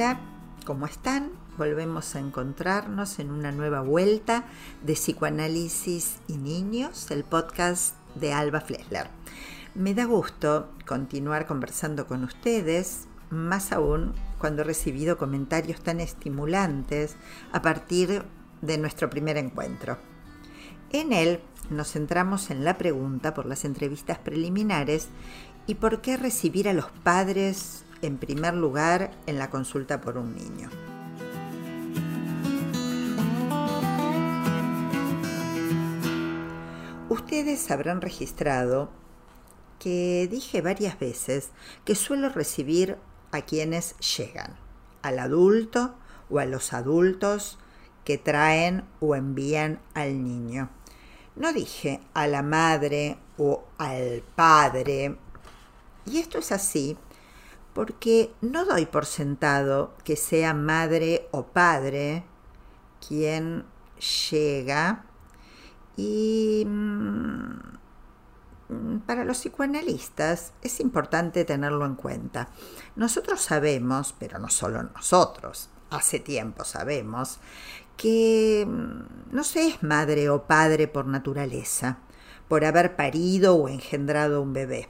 Hola, ¿cómo están? Volvemos a encontrarnos en una nueva vuelta de Psicoanálisis y Niños, el podcast de Alba Flesler. Me da gusto continuar conversando con ustedes, más aún cuando he recibido comentarios tan estimulantes a partir de nuestro primer encuentro. En él nos centramos en la pregunta por las entrevistas preliminares y por qué recibir a los padres en primer lugar en la consulta por un niño. Ustedes habrán registrado que dije varias veces que suelo recibir a quienes llegan, al adulto o a los adultos que traen o envían al niño. No dije a la madre o al padre. Y esto es así porque no doy por sentado que sea madre o padre quien llega y mm, para los psicoanalistas es importante tenerlo en cuenta. Nosotros sabemos, pero no solo nosotros, hace tiempo sabemos, que mm, no se es madre o padre por naturaleza, por haber parido o engendrado un bebé.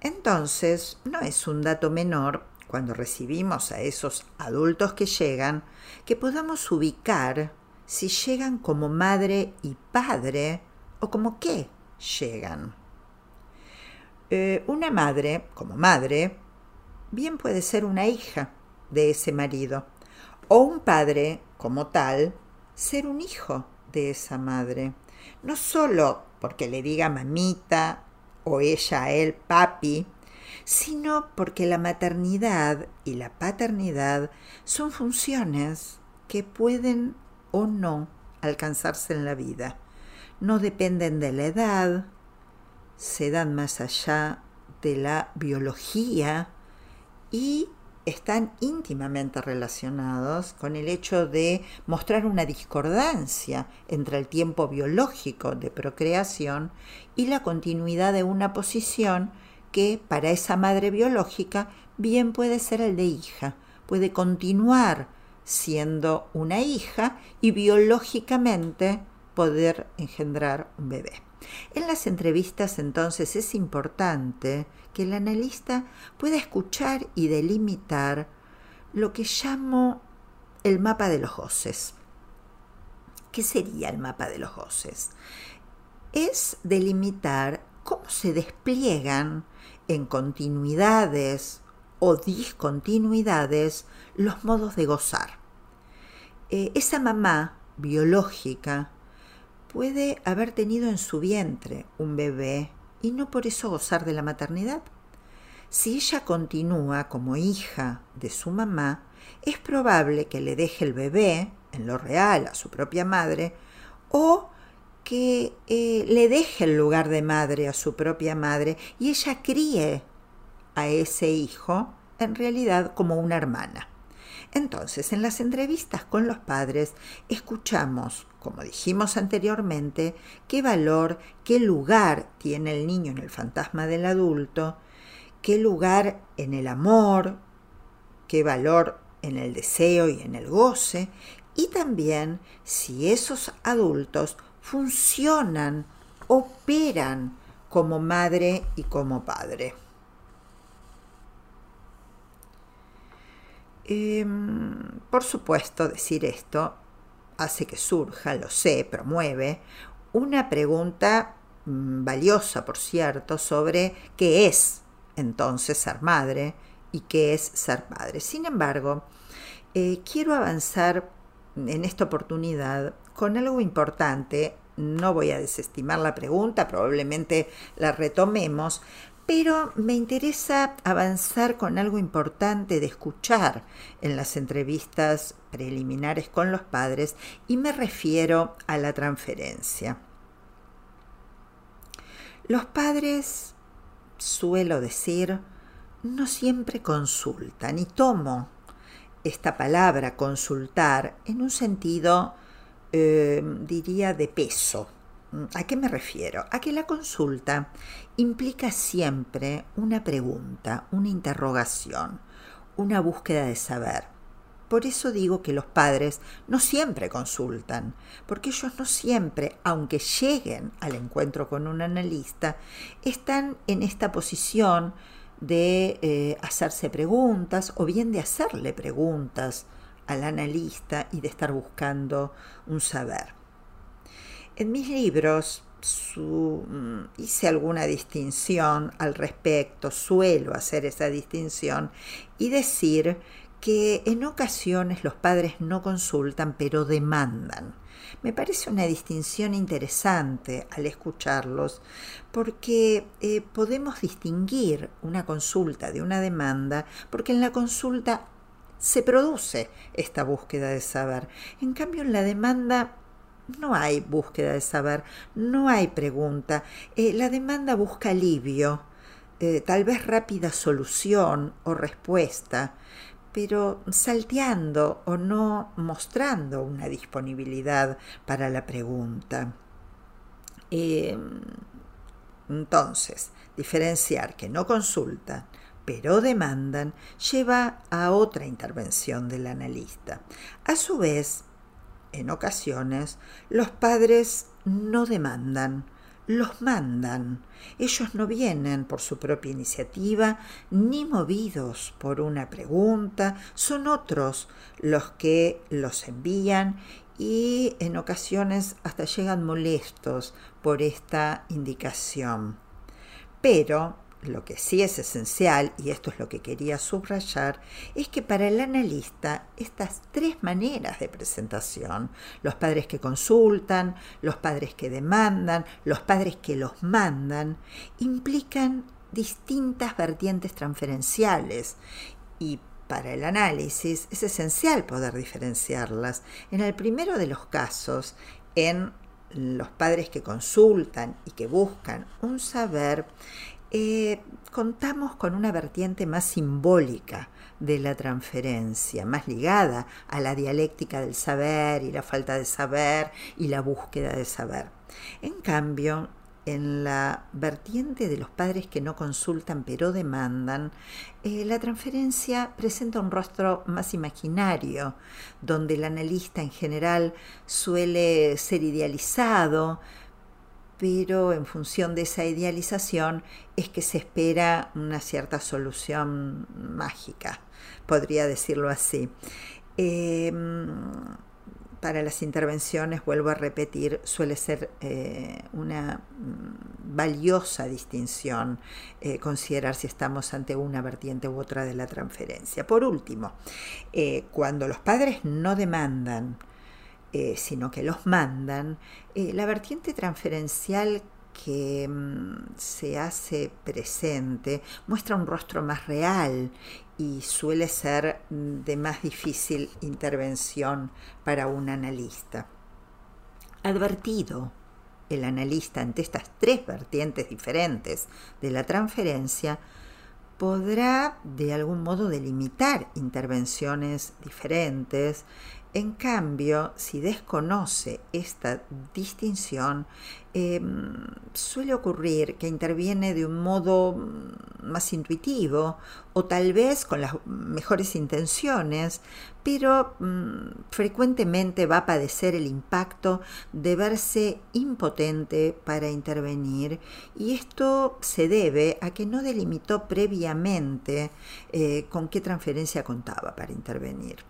Entonces, no es un dato menor cuando recibimos a esos adultos que llegan, que podamos ubicar si llegan como madre y padre o como qué llegan. Eh, una madre, como madre, bien puede ser una hija de ese marido, o un padre, como tal, ser un hijo de esa madre. No solo porque le diga mamita o ella él papi, sino porque la maternidad y la paternidad son funciones que pueden o no alcanzarse en la vida. No dependen de la edad, se dan más allá de la biología y están íntimamente relacionados con el hecho de mostrar una discordancia entre el tiempo biológico de procreación y la continuidad de una posición que para esa madre biológica bien puede ser el de hija, puede continuar siendo una hija y biológicamente poder engendrar un bebé. En las entrevistas entonces es importante que el analista pueda escuchar y delimitar lo que llamo el mapa de los goces. ¿Qué sería el mapa de los goces? Es delimitar cómo se despliegan en continuidades o discontinuidades los modos de gozar. Eh, esa mamá biológica puede haber tenido en su vientre un bebé y no por eso gozar de la maternidad. Si ella continúa como hija de su mamá, es probable que le deje el bebé, en lo real, a su propia madre, o que eh, le deje el lugar de madre a su propia madre y ella críe a ese hijo en realidad como una hermana. Entonces, en las entrevistas con los padres, escuchamos, como dijimos anteriormente, qué valor, qué lugar tiene el niño en el fantasma del adulto, qué lugar en el amor, qué valor en el deseo y en el goce, y también si esos adultos funcionan, operan como madre y como padre. Em, por supuesto, decir esto hace que surja, lo sé, promueve, una pregunta mm, valiosa, por cierto, sobre qué es entonces ser madre y qué es ser padre. Sin embargo, eh, quiero avanzar en esta oportunidad con algo importante. No voy a desestimar la pregunta, probablemente la retomemos, pero me interesa avanzar con algo importante de escuchar en las entrevistas preliminares con los padres y me refiero a la transferencia. Los padres, suelo decir, no siempre consultan y tomo esta palabra consultar en un sentido, eh, diría, de peso ¿A qué me refiero? A que la consulta implica siempre una pregunta, una interrogación, una búsqueda de saber. por eso digo que los padres no siempre consultan, porque ellos no siempre, aunque lleguen al encuentro con un analista, están en esta posición de eh, hacerse preguntas o bien de hacerle preguntas al analista y de estar buscando un saber. En mis libros mm, hice alguna distinción al respecto, suelo hacer esa distinción y decir que en ocasiones los padres no consultan pero demandan. Me parece una distinción interesante al escucharlos porque eh, podemos distinguir una consulta de una demanda porque en la consulta se produce esta búsqueda de saber. En cambio, en la demanda no hay búsqueda de saber, no hay pregunta. Eh, la demanda busca alivio, eh, tal vez rápida solución o respuesta pero salteando o no mostrando una disponibilidad para la pregunta. Em, entonces, diferenciar que no consultan, pero demandan, lleva a otra intervención del analista. A su vez, en ocasiones, los padres no demandan, los mandan. Ellos no vienen por su propia iniciativa ni movidos por una pregunta, son otros los que los envían y en ocasiones hasta llegan molestos por esta indicación. Pero lo que sí es esencial, y esto es lo que quería subrayar, es que para el analista estas tres maneras de presentación, los padres que consultan, los padres que demandan, los padres que los mandan, implican distintas vertientes transferenciales y para el análisis es esencial poder diferenciarlas. En el primero de los casos, en los padres que consultan y que buscan un saber, eh, contamos con una vertiente más simbólica de la transferencia, más ligada a la dialéctica del saber y la falta de saber y la búsqueda de saber. En cambio, en la vertiente de los padres que no consultan pero demandan, eh, la transferencia presenta un rostro más imaginario, donde el analista en general suele ser idealizado, pero en función de esa idealización es que se espera una cierta solución mágica, podría decirlo así. Em, para las intervenciones, vuelvo a repetir, suele ser eh, una mm, valiosa distinción eh, considerar si estamos ante una vertiente u otra de la transferencia. Por último, eh, cuando los padres no demandan eh, sino que los mandan, eh, la vertiente transferencial que mm, se hace presente muestra un rostro más real y suele ser mm, de más difícil intervención para un analista. Advertido el analista ante estas tres vertientes diferentes de la transferencia, podrá de algún modo delimitar intervenciones diferentes en cambio, si desconoce esta distinción, em, suele ocurrir que interviene de un modo mm, más intuitivo o tal vez con las mejores intenciones, pero mm, frecuentemente va a padecer el impacto de verse impotente para intervenir y esto se debe a que no delimitó previamente eh, con qué transferencia contaba para intervenir.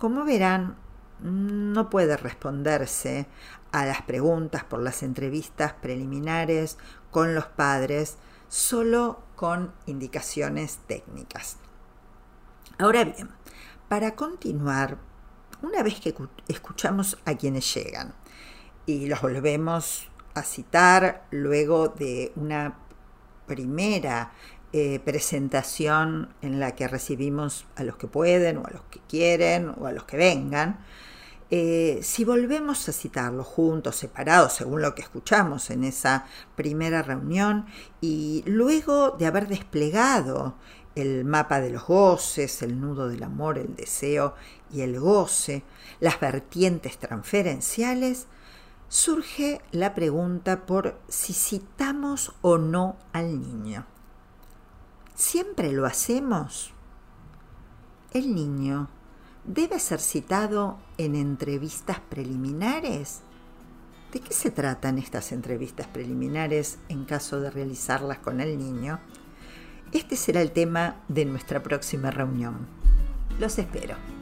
Como verán, no puede responderse a las preguntas por las entrevistas preliminares con los padres solo con indicaciones técnicas. Ahora bien, para continuar, una vez que escuchamos a quienes llegan y los volvemos a citar luego de una primera eh, presentación en la que recibimos a los que pueden o a los que quieren o a los que vengan, eh, si volvemos a citarlos juntos, separados, según lo que escuchamos en esa primera reunión, y luego de haber desplegado el mapa de los goces, el nudo del amor, el deseo y el goce, las vertientes transferenciales, surge la pregunta por si citamos o no al niño. ¿Siempre lo hacemos? El niño debe ser citado en entrevistas preliminares. ¿De qué se tratan estas entrevistas preliminares en caso de realizarlas con el niño? Este será el tema de nuestra próxima reunión. Los espero.